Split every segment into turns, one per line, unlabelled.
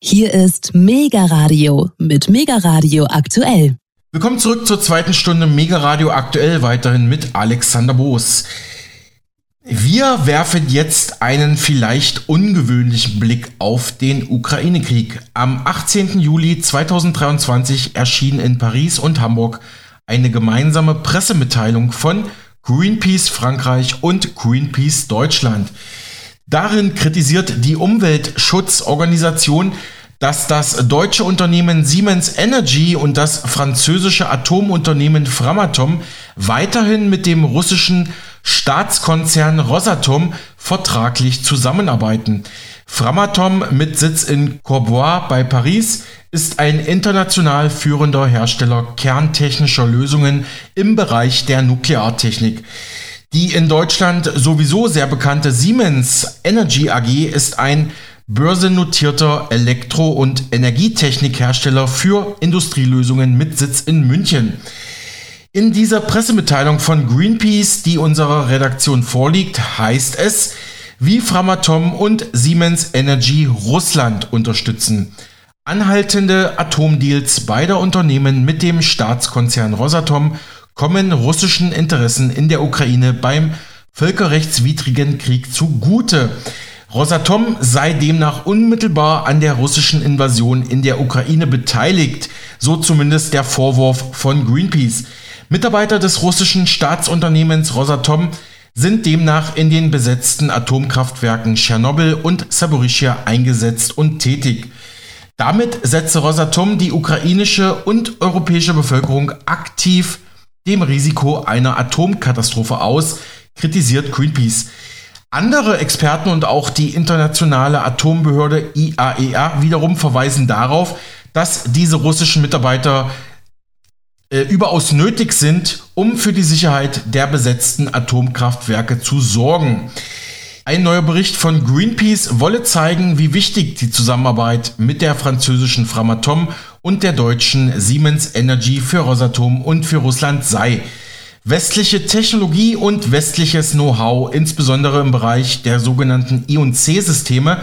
Hier ist Mega Radio mit Mega Radio aktuell.
Willkommen zurück zur zweiten Stunde Mega Radio aktuell, weiterhin mit Alexander Boos. Wir werfen jetzt einen vielleicht ungewöhnlichen Blick auf den Ukraine-Krieg. Am 18. Juli 2023 erschien in Paris und Hamburg eine gemeinsame Pressemitteilung von Greenpeace Frankreich und Greenpeace Deutschland. Darin kritisiert die Umweltschutzorganisation, dass das deutsche Unternehmen Siemens Energy und das französische Atomunternehmen Framatome weiterhin mit dem russischen Staatskonzern Rosatom vertraglich zusammenarbeiten. Framatome mit Sitz in Courbois bei Paris ist ein international führender Hersteller kerntechnischer Lösungen im Bereich der Nukleartechnik. Die in Deutschland sowieso sehr bekannte Siemens Energy AG ist ein börsennotierter Elektro- und Energietechnikhersteller für Industrielösungen mit Sitz in München. In dieser Pressemitteilung von Greenpeace, die unserer Redaktion vorliegt, heißt es, wie Framatome und Siemens Energy Russland unterstützen. Anhaltende Atomdeals beider Unternehmen mit dem Staatskonzern Rosatom kommen russischen Interessen in der Ukraine beim völkerrechtswidrigen Krieg zugute. Rosatom sei demnach unmittelbar an der russischen Invasion in der Ukraine beteiligt, so zumindest der Vorwurf von Greenpeace. Mitarbeiter des russischen Staatsunternehmens Rosatom sind demnach in den besetzten Atomkraftwerken Tschernobyl und Saporischia eingesetzt und tätig. Damit setze Rosatom die ukrainische und europäische Bevölkerung aktiv dem Risiko einer Atomkatastrophe aus, kritisiert Greenpeace. Andere Experten und auch die internationale Atombehörde IAEA e wiederum verweisen darauf, dass diese russischen Mitarbeiter äh, überaus nötig sind, um für die Sicherheit der besetzten Atomkraftwerke zu sorgen. Ein neuer Bericht von Greenpeace wolle zeigen, wie wichtig die Zusammenarbeit mit der französischen Framatome und der deutschen Siemens Energy für Rosatom und für Russland sei. Westliche Technologie und westliches Know-how, insbesondere im Bereich der sogenannten IOC-Systeme,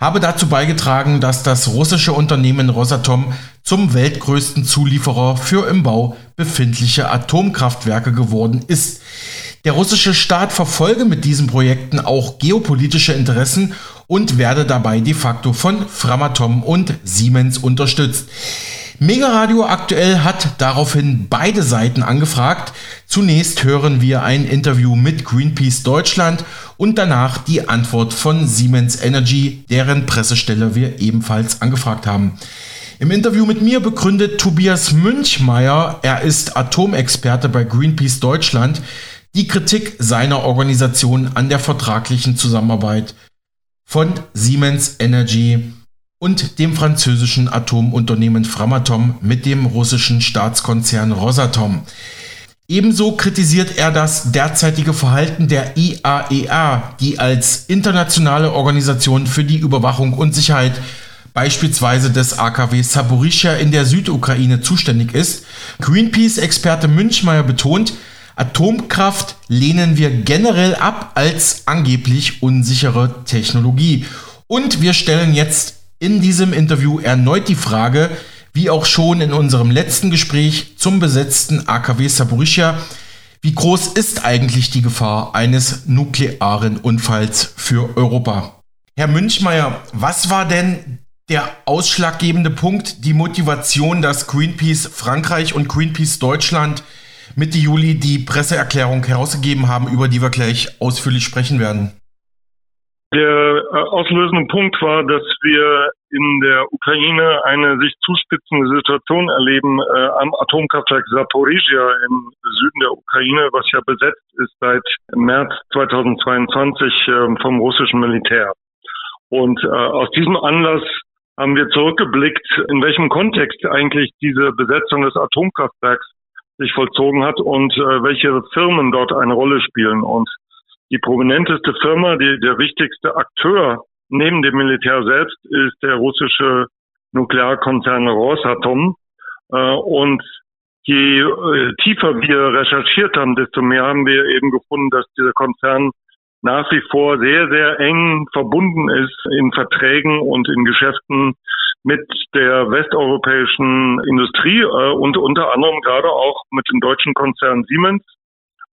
habe dazu beigetragen, dass das russische Unternehmen Rosatom zum weltgrößten Zulieferer für im Bau befindliche Atomkraftwerke geworden ist. Der russische Staat verfolge mit diesen Projekten auch geopolitische Interessen und werde dabei de facto von Framatome und Siemens unterstützt. Mega Radio aktuell hat daraufhin beide Seiten angefragt. Zunächst hören wir ein Interview mit Greenpeace Deutschland und danach die Antwort von Siemens Energy, deren Pressestelle wir ebenfalls angefragt haben. Im Interview mit mir begründet Tobias Münchmeier, er ist Atomexperte bei Greenpeace Deutschland, die Kritik seiner Organisation an der vertraglichen Zusammenarbeit von Siemens Energy und dem französischen Atomunternehmen Framatome mit dem russischen Staatskonzern Rosatom. Ebenso kritisiert er das derzeitige Verhalten der IAEA, e die als internationale Organisation für die Überwachung und Sicherheit beispielsweise des AKW Saporischia in der Südukraine zuständig ist. Greenpeace-Experte Münchmeier betont, Atomkraft lehnen wir generell ab als angeblich unsichere Technologie. Und wir stellen jetzt in diesem Interview erneut die Frage, wie auch schon in unserem letzten Gespräch zum besetzten AKW Saporischia, wie groß ist eigentlich die Gefahr eines nuklearen Unfalls für Europa? Herr Münchmeier, was war denn der ausschlaggebende Punkt, die Motivation, dass Greenpeace Frankreich und Greenpeace Deutschland Mitte Juli die Presseerklärung herausgegeben haben, über die wir gleich ausführlich sprechen werden?
Der äh, auslösende Punkt war, dass wir in der Ukraine eine sich zuspitzende Situation erleben äh, am Atomkraftwerk Zaporizhia im Süden der Ukraine, was ja besetzt ist seit März 2022 äh, vom russischen Militär. Und äh, aus diesem Anlass haben wir zurückgeblickt, in welchem Kontext eigentlich diese Besetzung des Atomkraftwerks sich vollzogen hat und äh, welche Firmen dort eine Rolle spielen. Und die prominenteste Firma, die, der wichtigste Akteur neben dem Militär selbst ist der russische Nuklearkonzern Rosatom. Äh, und je äh, tiefer wir recherchiert haben, desto mehr haben wir eben gefunden, dass dieser Konzern nach wie vor sehr, sehr eng verbunden ist in Verträgen und in Geschäften mit der westeuropäischen Industrie äh, und unter anderem gerade auch mit dem deutschen Konzern Siemens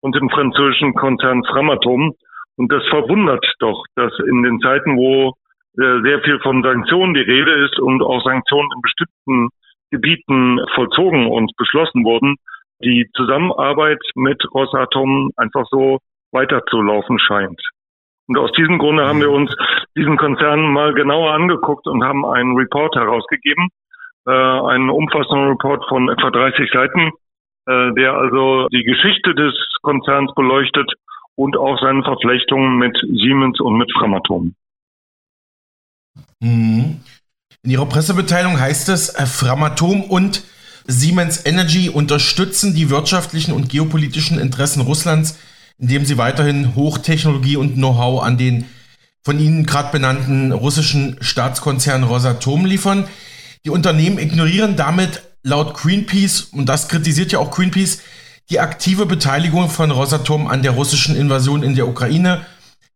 und dem französischen Konzern Framatome. Und das verwundert doch, dass in den Zeiten, wo äh, sehr viel von Sanktionen die Rede ist und auch Sanktionen in bestimmten Gebieten vollzogen und beschlossen wurden, die Zusammenarbeit mit Rosatom einfach so weiterzulaufen scheint. Und aus diesem Grunde haben wir uns diesen Konzern mal genauer angeguckt und haben einen Report herausgegeben, äh, einen umfassenden Report von etwa 30 Seiten, äh, der also die Geschichte des Konzerns beleuchtet und auch seine Verflechtungen mit Siemens und mit Framatome.
Mhm. In Ihrer Pressemitteilung heißt es, äh, Framatom und Siemens Energy unterstützen die wirtschaftlichen und geopolitischen Interessen Russlands, indem sie weiterhin Hochtechnologie und Know-how an den von Ihnen gerade benannten russischen Staatskonzern Rosatom liefern. Die Unternehmen ignorieren damit laut Greenpeace, und das kritisiert ja auch Greenpeace, die aktive Beteiligung von Rosatom an der russischen Invasion in der Ukraine.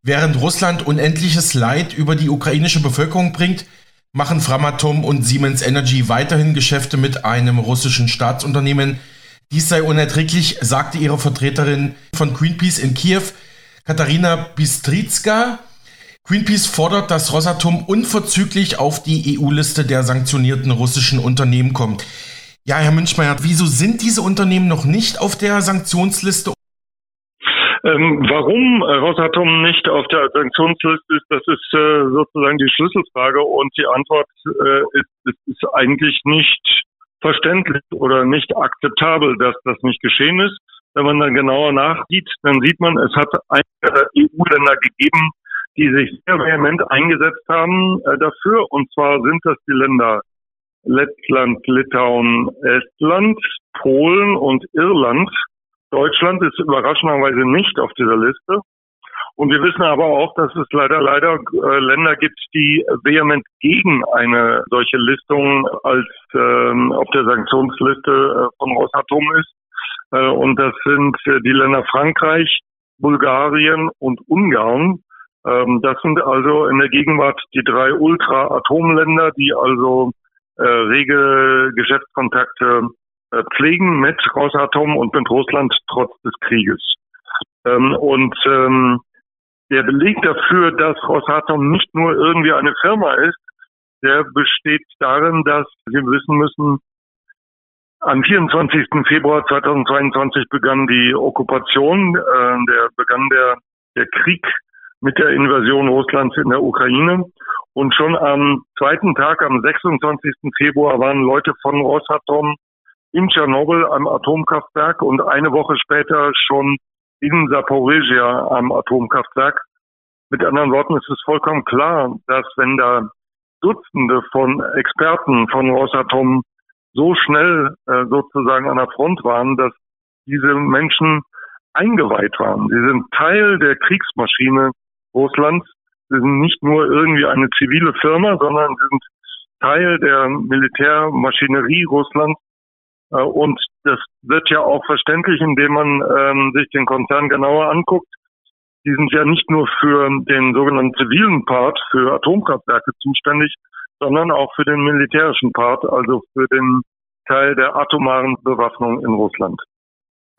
Während Russland unendliches Leid über die ukrainische Bevölkerung bringt, machen Framatom und Siemens Energy weiterhin Geschäfte mit einem russischen Staatsunternehmen. Dies sei unerträglich, sagte ihre Vertreterin von Greenpeace in Kiew, Katharina Bistritska. Greenpeace fordert, dass Rosatom unverzüglich auf die EU-Liste der sanktionierten russischen Unternehmen kommt. Ja, Herr Münchmeier, wieso sind diese Unternehmen noch nicht auf der Sanktionsliste?
Ähm, warum Rosatom nicht auf der Sanktionsliste ist, das ist äh, sozusagen die Schlüsselfrage und die Antwort äh, ist, ist, ist eigentlich nicht verständlich oder nicht akzeptabel, dass das nicht geschehen ist. Wenn man dann genauer nachsieht, dann sieht man, es hat einige EU-Länder gegeben, die sich sehr vehement eingesetzt haben äh, dafür. Und zwar sind das die Länder Lettland, Litauen, Estland, Polen und Irland. Deutschland ist überraschenderweise nicht auf dieser Liste. Und wir wissen aber auch, dass es leider, leider äh, Länder gibt, die vehement gegen eine solche Listung als ähm, auf der Sanktionsliste äh, von Rosatom ist. Äh, und das sind äh, die Länder Frankreich, Bulgarien und Ungarn. Ähm, das sind also in der Gegenwart die drei Ultra-Atomländer, die also äh, rege Geschäftskontakte äh, pflegen mit Rosatom und mit Russland trotz des Krieges. Ähm, und ähm, der Beleg dafür, dass Rosatom nicht nur irgendwie eine Firma ist, der besteht darin, dass wir wissen müssen, am 24. Februar 2022 begann die Okkupation, äh, der begann der, der Krieg mit der Invasion Russlands in der Ukraine. Und schon am zweiten Tag, am 26. Februar, waren Leute von Rosatom in Tschernobyl am Atomkraftwerk und eine Woche später schon in Saporizhia am Atomkraftwerk. Mit anderen Worten ist es vollkommen klar, dass wenn da Dutzende von Experten von Rosatom so schnell äh, sozusagen an der Front waren, dass diese Menschen eingeweiht waren. Sie sind Teil der Kriegsmaschine Russlands. Sie sind nicht nur irgendwie eine zivile Firma, sondern sie sind Teil der Militärmaschinerie Russlands und das wird ja auch verständlich, indem man ähm, sich den Konzern genauer anguckt. Die sind ja nicht nur für den sogenannten zivilen Part, für Atomkraftwerke zuständig, sondern auch für den militärischen Part, also für den Teil der atomaren Bewaffnung in Russland.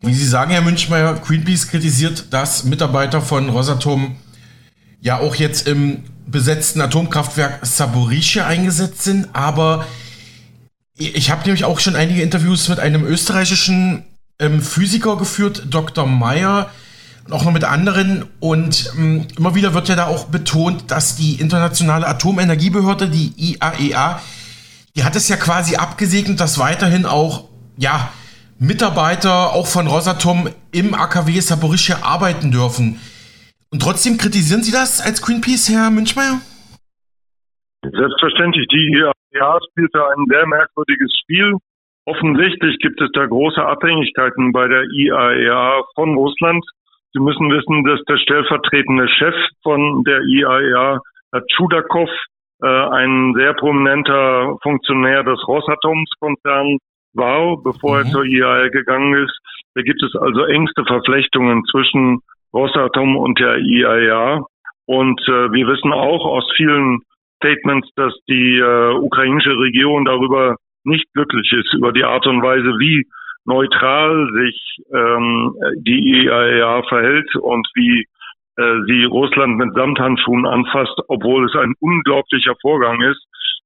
Wie Sie sagen, Herr Münchmeier, Greenpeace kritisiert, dass Mitarbeiter von Rosatom ja auch jetzt im besetzten Atomkraftwerk Saborischia eingesetzt sind, aber ich habe nämlich auch schon einige Interviews mit einem österreichischen ähm, Physiker geführt, Dr. Meyer, und auch noch mit anderen. Und ähm, immer wieder wird ja da auch betont, dass die internationale Atomenergiebehörde, die IAEA, e die hat es ja quasi abgesegnet, dass weiterhin auch, ja, Mitarbeiter auch von Rosatom im AKW Saporischia arbeiten dürfen. Und trotzdem kritisieren Sie das als Greenpeace, Herr Münchmeier?
Selbstverständlich. Die IAEA spielt da ein sehr merkwürdiges Spiel. Offensichtlich gibt es da große Abhängigkeiten bei der IAEA von Russland. Sie müssen wissen, dass der stellvertretende Chef von der IAEA, Herr Chudakov, äh, ein sehr prominenter Funktionär des Rosatoms-Konzerns war, bevor mhm. er zur IAEA gegangen ist. Da gibt es also engste Verflechtungen zwischen Rosatom und der IAEA. Und äh, wir wissen auch aus vielen Statements, dass die äh, ukrainische Regierung darüber nicht glücklich ist, über die Art und Weise, wie neutral sich ähm, die IAEA verhält und wie äh, sie Russland mit Samthandschuhen anfasst, obwohl es ein unglaublicher Vorgang ist,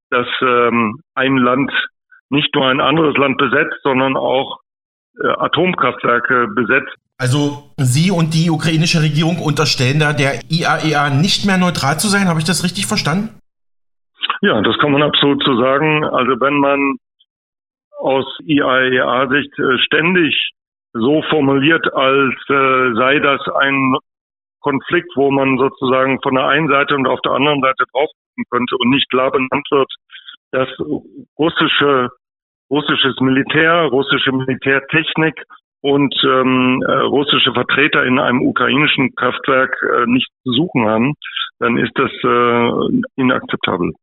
dass ähm, ein Land nicht nur ein anderes Land besetzt, sondern auch äh, Atomkraftwerke besetzt.
Also Sie und die ukrainische Regierung unterstellen da der IAEA nicht mehr neutral zu sein. Habe ich das richtig verstanden?
Ja, das kann man absolut so sagen. Also wenn man aus IAEA-Sicht äh, ständig so formuliert, als äh, sei das ein Konflikt, wo man sozusagen von der einen Seite und auf der anderen Seite drauf könnte und nicht klar benannt wird, dass russische, russisches Militär, russische Militärtechnik und ähm, äh, russische Vertreter in einem ukrainischen Kraftwerk äh, nichts zu suchen haben, dann ist das äh, inakzeptabel.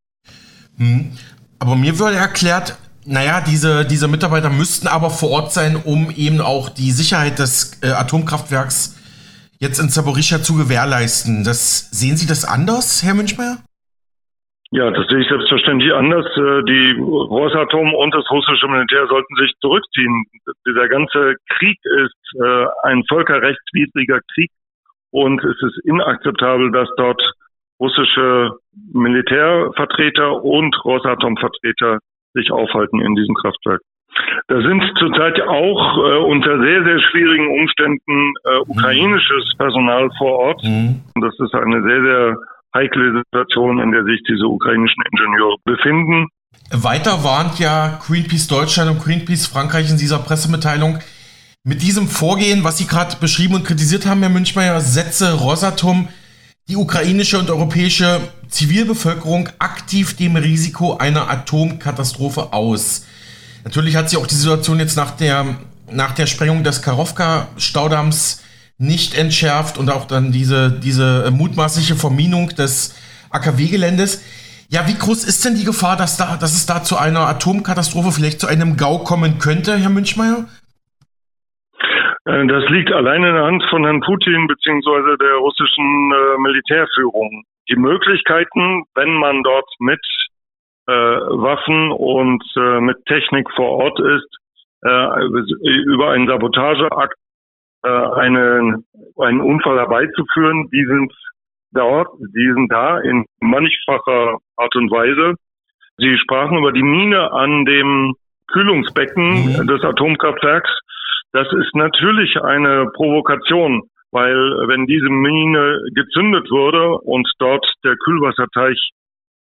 Hm. Aber mir würde erklärt, naja, diese, diese Mitarbeiter müssten aber vor Ort sein, um eben auch die Sicherheit des äh, Atomkraftwerks jetzt in Zaporizhia zu gewährleisten. Das, sehen Sie das anders, Herr Münchmeier?
Ja, das sehe ich selbstverständlich anders. Äh, die Rosatom und das russische Militär sollten sich zurückziehen. Dieser ganze Krieg ist äh, ein völkerrechtswidriger Krieg und es ist inakzeptabel, dass dort russische Militärvertreter und Rosatom-Vertreter sich aufhalten in diesem Kraftwerk. Da sind zurzeit auch äh, unter sehr, sehr schwierigen Umständen äh, ukrainisches Personal vor Ort. Mhm. Das ist eine sehr, sehr heikle Situation, in der sich diese ukrainischen Ingenieure befinden.
Weiter warnt ja Greenpeace Deutschland und Greenpeace Frankreich in dieser Pressemitteilung, mit diesem Vorgehen, was Sie gerade beschrieben und kritisiert haben, Herr Münchmeier, setze Rosatom die ukrainische und europäische Zivilbevölkerung aktiv dem Risiko einer Atomkatastrophe aus. Natürlich hat sich auch die Situation jetzt nach der, nach der Sprengung des Karowka-Staudamms nicht entschärft und auch dann diese, diese mutmaßliche Verminung des AKW-Geländes. Ja, wie groß ist denn die Gefahr, dass, da, dass es da zu einer Atomkatastrophe, vielleicht zu einem GAU kommen könnte, Herr Münchmeier?
Äh, das liegt allein in der Hand von Herrn Putin beziehungsweise der russischen äh, Militärführung. Die Möglichkeiten, wenn man dort mit äh, Waffen und mit Technik vor Ort ist, über einen Sabotageakt einen, einen Unfall herbeizuführen. Die sind dort, die sind da in mannigfacher Art und Weise. Sie sprachen über die Mine an dem Kühlungsbecken mhm. des Atomkraftwerks. Das ist natürlich eine Provokation, weil wenn diese Mine gezündet würde und dort der Kühlwasserteich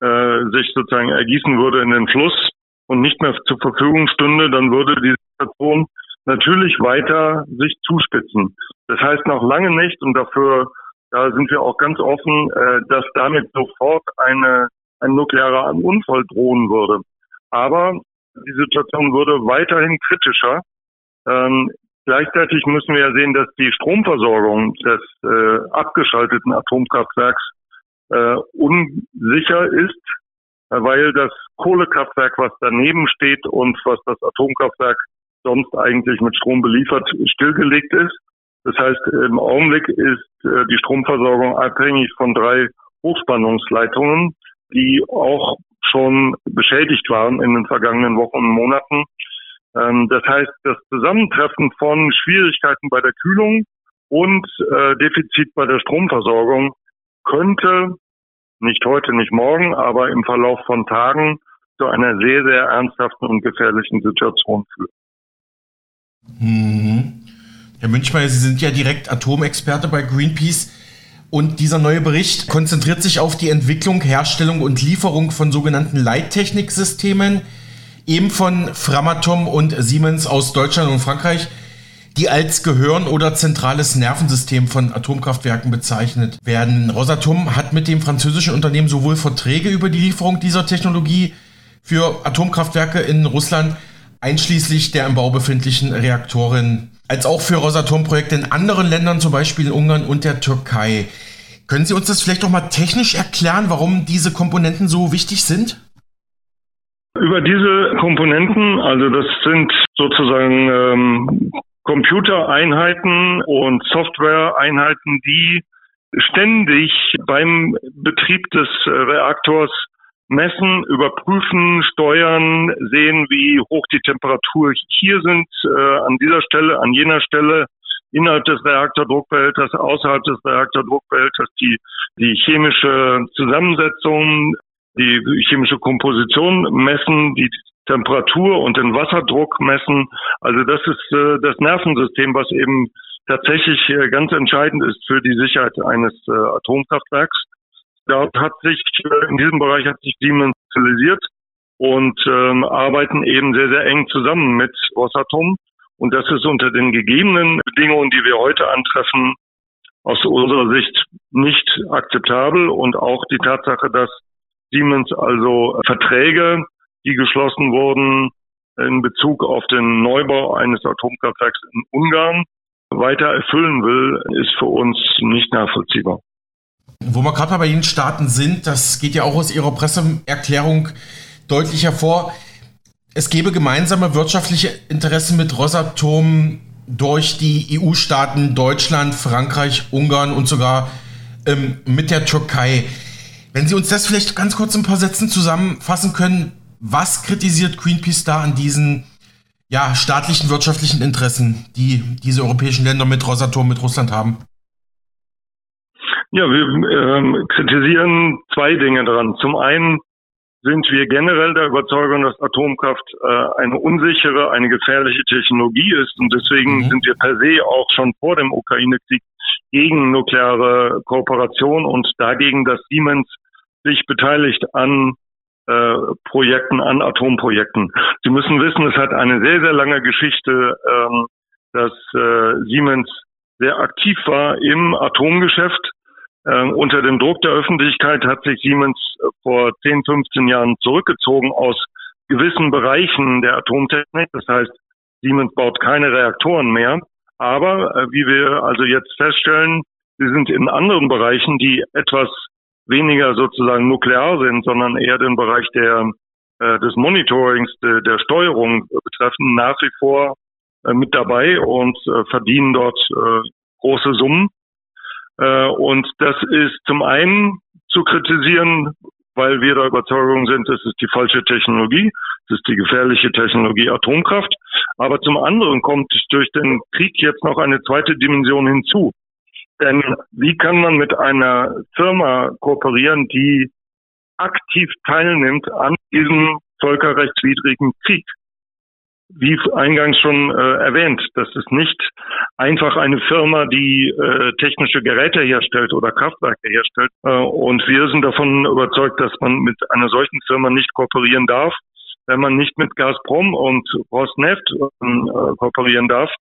äh, sich sozusagen ergießen würde in den Fluss und nicht mehr zur Verfügung stünde, dann würde die Situation natürlich weiter sich zuspitzen. Das heißt noch lange nicht, und dafür da sind wir auch ganz offen, äh, dass damit sofort eine, ein nuklearer Unfall drohen würde. Aber die Situation würde weiterhin kritischer. Ähm, gleichzeitig müssen wir ja sehen, dass die Stromversorgung des äh, abgeschalteten Atomkraftwerks äh, unsicher ist, weil das Kohlekraftwerk, was daneben steht und was das Atomkraftwerk sonst eigentlich mit Strom beliefert, stillgelegt ist. Das heißt, im Augenblick ist äh, die Stromversorgung abhängig von drei Hochspannungsleitungen, die auch schon beschädigt waren in den vergangenen Wochen und Monaten. Ähm, das heißt, das Zusammentreffen von Schwierigkeiten bei der Kühlung und äh, Defizit bei der Stromversorgung könnte nicht heute, nicht morgen, aber im Verlauf von Tagen zu einer sehr, sehr ernsthaften und gefährlichen Situation führen.
Mhm. Herr Münchmeier, Sie sind ja direkt Atomexperte bei Greenpeace. Und dieser neue Bericht konzentriert sich auf die Entwicklung, Herstellung und Lieferung von sogenannten Leittechniksystemen, eben von Framatom und Siemens aus Deutschland und Frankreich, die als Gehirn oder zentrales Nervensystem von Atomkraftwerken bezeichnet werden. Rosatom hat mit dem französischen Unternehmen sowohl Verträge über die Lieferung dieser Technologie für Atomkraftwerke in Russland einschließlich der im Bau befindlichen Reaktoren, als auch für Rosatom-Projekte in anderen Ländern, zum Beispiel in Ungarn und der Türkei. Können Sie uns das vielleicht noch mal technisch erklären, warum diese Komponenten so wichtig sind?
Über diese Komponenten, also das sind sozusagen ähm, Computereinheiten und Softwareeinheiten, die ständig beim Betrieb des Reaktors messen, überprüfen, steuern, sehen, wie hoch die Temperatur hier sind, äh, an dieser Stelle, an jener Stelle, innerhalb des Reaktordruckbehälters, außerhalb des Reaktordruckbehälters, die, die chemische Zusammensetzung, die chemische Komposition messen, die Temperatur und den Wasserdruck messen. Also das ist äh, das Nervensystem, was eben tatsächlich äh, ganz entscheidend ist für die Sicherheit eines äh, Atomkraftwerks. Dort hat sich äh, in diesem Bereich hat sich Siemens spezialisiert und ähm, arbeiten eben sehr sehr eng zusammen mit Rosatom. Und das ist unter den gegebenen Bedingungen, die wir heute antreffen, aus unserer Sicht nicht akzeptabel und auch die Tatsache, dass Siemens also Verträge, die geschlossen wurden in Bezug auf den Neubau eines Atomkraftwerks in Ungarn, weiter erfüllen will, ist für uns nicht nachvollziehbar.
Wo wir gerade bei den Staaten sind, das geht ja auch aus Ihrer Presseerklärung deutlich hervor. Es gäbe gemeinsame wirtschaftliche Interessen mit Rosatom durch die EU-Staaten Deutschland, Frankreich, Ungarn und sogar ähm, mit der Türkei. Wenn Sie uns das vielleicht ganz kurz in ein paar Sätzen zusammenfassen können, was kritisiert Greenpeace da an diesen ja, staatlichen wirtschaftlichen Interessen, die diese europäischen Länder mit Rosatom, mit Russland haben?
Ja, wir ähm, kritisieren zwei Dinge daran. Zum einen sind wir generell der Überzeugung, dass Atomkraft äh, eine unsichere, eine gefährliche Technologie ist. Und deswegen mhm. sind wir per se auch schon vor dem Ukraine-Krieg gegen nukleare Kooperation und dagegen, dass Siemens sich beteiligt an äh, Projekten, an Atomprojekten. Sie müssen wissen, es hat eine sehr, sehr lange Geschichte, ähm, dass äh, Siemens sehr aktiv war im Atomgeschäft. Ähm, unter dem Druck der Öffentlichkeit hat sich Siemens vor 10, 15 Jahren zurückgezogen aus gewissen Bereichen der Atomtechnik. Das heißt, Siemens baut keine Reaktoren mehr. Aber äh, wie wir also jetzt feststellen, sie sind in anderen Bereichen, die etwas weniger sozusagen nuklear sind, sondern eher den Bereich der, äh, des Monitorings, de, der Steuerung betreffen, nach wie vor äh, mit dabei und äh, verdienen dort äh, große Summen. Äh, und das ist zum einen zu kritisieren, weil wir der Überzeugung sind, es ist die falsche Technologie, es ist die gefährliche Technologie Atomkraft. Aber zum anderen kommt durch den Krieg jetzt noch eine zweite Dimension hinzu. Denn wie kann man mit einer Firma kooperieren, die aktiv teilnimmt an diesem völkerrechtswidrigen Krieg? Wie eingangs schon äh, erwähnt, das ist nicht einfach eine Firma, die äh, technische Geräte herstellt oder Kraftwerke herstellt. Äh, und wir sind davon überzeugt, dass man mit einer solchen Firma nicht kooperieren darf, wenn man nicht mit Gazprom und Rosneft äh, kooperieren darf,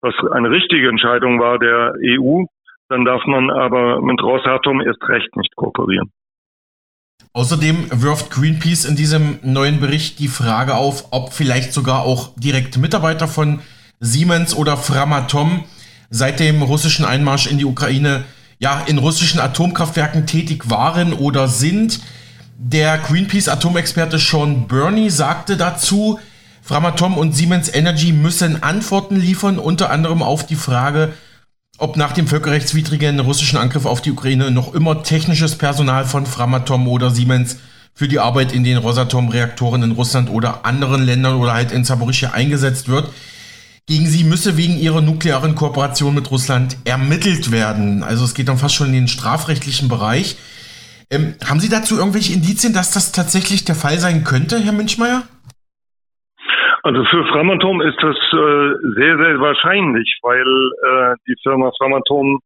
was eine richtige Entscheidung war der EU, dann darf man aber mit Rosatom erst recht nicht kooperieren.
Außerdem wirft Greenpeace in diesem neuen Bericht die Frage auf, ob vielleicht sogar auch direkt Mitarbeiter von Siemens oder Framatom seit dem russischen Einmarsch in die Ukraine ja in russischen Atomkraftwerken tätig waren oder sind. Der Greenpeace Atomexperte Sean Burney sagte dazu, Framatom und Siemens Energy müssen Antworten liefern, unter anderem auf die Frage, ob nach dem völkerrechtswidrigen russischen Angriff auf die Ukraine noch immer technisches Personal von Framatom oder Siemens für die Arbeit in den Rosatom-Reaktoren in Russland oder anderen Ländern oder halt in Zaporizhia eingesetzt wird. Gegen sie müsse wegen ihrer nuklearen Kooperation mit Russland ermittelt werden. Also es geht dann fast schon in den strafrechtlichen Bereich. Ähm, haben Sie dazu irgendwelche Indizien, dass das tatsächlich der Fall sein könnte, Herr Münchmeier?
Also für Framatom ist das äh, sehr, sehr wahrscheinlich, weil äh, die Firma Framatom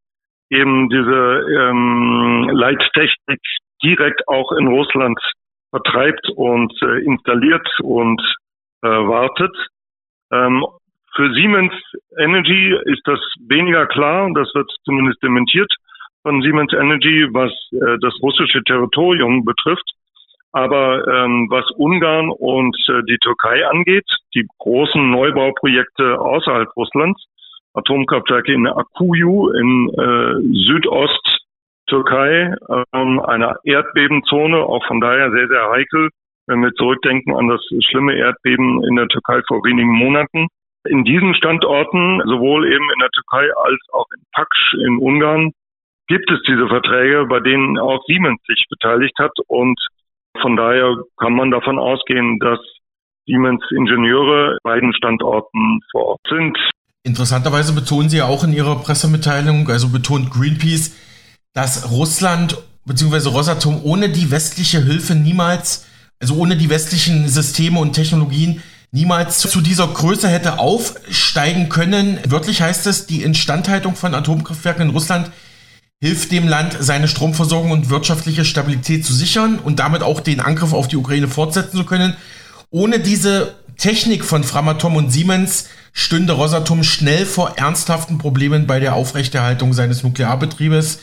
eben diese ähm, Leittechnik direkt auch in Russland vertreibt und äh, installiert und äh, wartet. Ähm, für Siemens Energy ist das weniger klar, das wird zumindest dementiert von Siemens Energy, was äh, das russische Territorium betrifft. Aber ähm, was Ungarn und äh, die Türkei angeht, die großen Neubauprojekte außerhalb Russlands, Atomkraftwerke in Akuyu in äh, Südost-Türkei, ähm, einer Erdbebenzone, auch von daher sehr, sehr heikel, wenn wir zurückdenken an das schlimme Erdbeben in der Türkei vor wenigen Monaten. In diesen Standorten, sowohl eben in der Türkei als auch in Paksch in Ungarn, gibt es diese Verträge, bei denen auch Siemens sich beteiligt hat und Von daher kann man davon ausgehen, dass Siemens Ingenieure beiden Standorten vor Ort sind.
Interessanterweise betonen Sie ja auch in Ihrer Pressemitteilung, also betont Greenpeace, dass Russland bzw. Rosatom ohne die westliche Hilfe niemals, also ohne die westlichen Systeme und Technologien niemals zu dieser Größe hätte aufsteigen können. Wörtlich heißt es, die Instandhaltung von Atomkraftwerken in Russland hilft dem Land, seine Stromversorgung und wirtschaftliche Stabilität zu sichern und damit auch den Angriff auf die Ukraine fortsetzen zu können. Ohne diese Technik von Framatom und Siemens stünde Rosatom schnell vor ernsthaften Problemen bei der Aufrechterhaltung seines Nuklearbetriebes.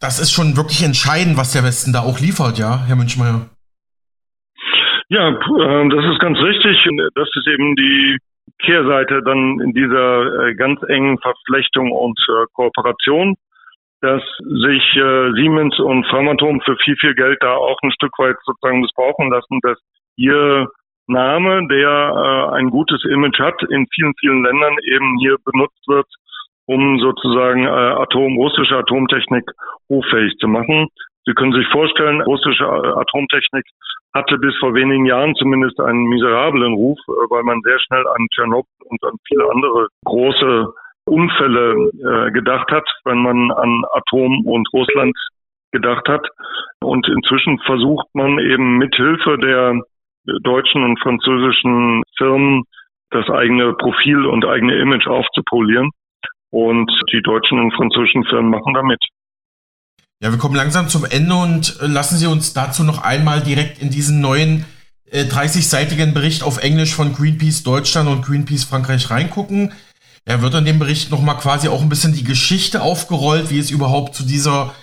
Das ist schon wirklich entscheidend, was der Westen da auch liefert, ja, Herr Münchmeier.
Ja, äh, das ist ganz richtig. Das ist eben die Kehrseite dann in dieser äh, ganz engen Verflechtung und äh, Kooperation, dass sich Siemens und Framatom für viel, viel Geld da auch ein Stück weit sozusagen missbrauchen lassen, dass ihr Name, der ein gutes Image hat, in vielen, vielen Ländern eben hier benutzt wird, um sozusagen Atom, russische Atomtechnik hoffähig zu machen. Sie können sich vorstellen, russische Atomtechnik hatte bis vor wenigen Jahren zumindest einen miserablen Ruf, äh, weil man sehr schnell an Tschernobyl und an viele andere große Unfälle äh, gedacht hat, wenn man an Atom und Russland gedacht hat. Und inzwischen versucht man eben mithilfe der deutschen und französischen Firmen das eigene Profil und eigene Image aufzupolieren. Und die deutschen und französischen Firmen machen damit.
Ja, wir kommen langsam zum Ende und äh, lassen Sie uns dazu noch einmal direkt in diesen neuen äh, 30-seitigen Bericht auf Englisch von Greenpeace Deutschland und Greenpeace Frankreich reingucken. Er wird in dem Bericht nochmal quasi auch ein bisschen die Geschichte aufgerollt, wie es überhaupt zu dieser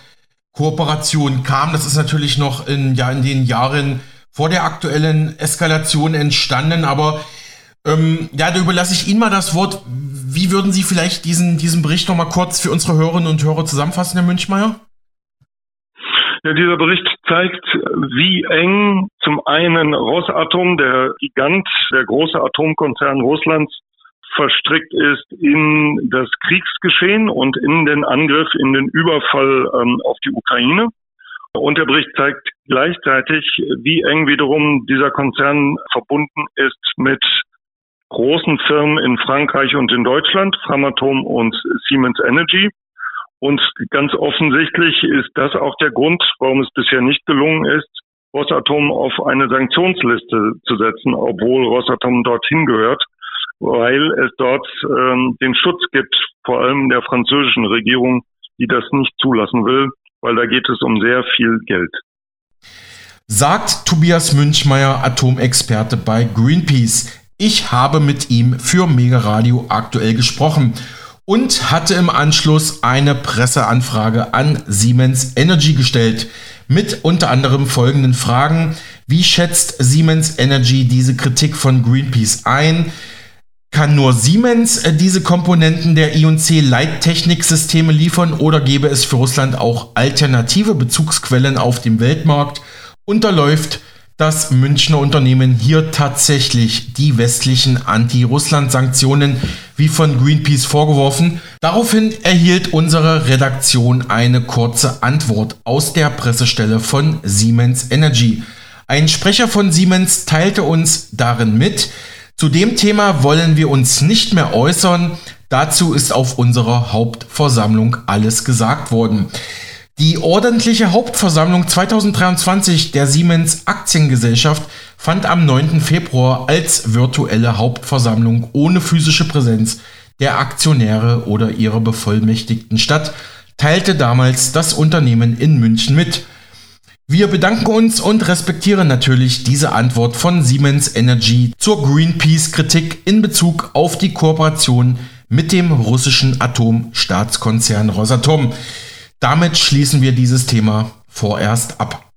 Kooperation kam. Das ist natürlich noch in, ja, in den Jahren vor der aktuellen Eskalation entstanden, aber ähm, ja, da überlasse ich Ihnen mal das Wort. Wie würden Sie vielleicht diesen, diesen Bericht nochmal kurz für unsere Hörerinnen und Hörer zusammenfassen, Herr Münchmeier?
Ja, dieser Bericht zeigt, wie eng zum einen Rosatom, der Gigant, der große Atomkonzern Russlands, verstrickt ist in das Kriegsgeschehen und in den Angriff, in den Überfall ähm, auf die Ukraine. Und der Bericht zeigt gleichzeitig, wie eng wiederum dieser Konzern verbunden ist mit großen Firmen in Frankreich und in Deutschland, Framatome und Siemens Energy. Und ganz offensichtlich ist das auch der Grund, warum es bisher nicht gelungen ist, Rosatom auf eine Sanktionsliste zu setzen, obwohl Rosatom dorthin gehört, weil es dort ähm, den Schutz gibt, vor allem der französischen Regierung, die das nicht zulassen will, weil da geht es um sehr viel Geld.
Sagt Tobias Münchmeier, Atomexperte bei Greenpeace. Ich habe mit ihm für Mega Radio aktuell gesprochen und hatte im Anschluss eine Presseanfrage an Siemens Energy gestellt mit unter anderem folgenden Fragen. Wie schätzt Siemens Energy diese Kritik von Greenpeace ein? Kann nur Siemens äh, diese Komponenten der IC Leittechniksysteme liefern oder gäbe es für Russland auch alternative Bezugsquellen auf dem Weltmarkt? Unterläuft das Münchner Unternehmen hier tatsächlich die westlichen Anti-Russland-Sanktionen wie von Greenpeace vorgeworfen. Daraufhin erhielt unsere Redaktion eine kurze Antwort aus der Pressestelle von Siemens Energy. Ein Sprecher von Siemens teilte uns darin mit, zu dem Thema wollen wir uns nicht mehr äußern. Dazu ist auf unserer Hauptversammlung alles gesagt worden. Die ordentliche Hauptversammlung 2023 der Siemens Aktiengesellschaft fand am 9. Februar als virtuelle Hauptversammlung ohne physische Präsenz der Aktionäre oder ihrer Bevollmächtigten statt, teilte damals das Unternehmen in München mit. Wir bedanken uns und respektieren natürlich diese Antwort von Siemens Energy zur Greenpeace-Kritik in Bezug auf die Kooperation mit dem russischen Atomstaatskonzern Rosatom. Damit schließen wir dieses Thema vorerst ab.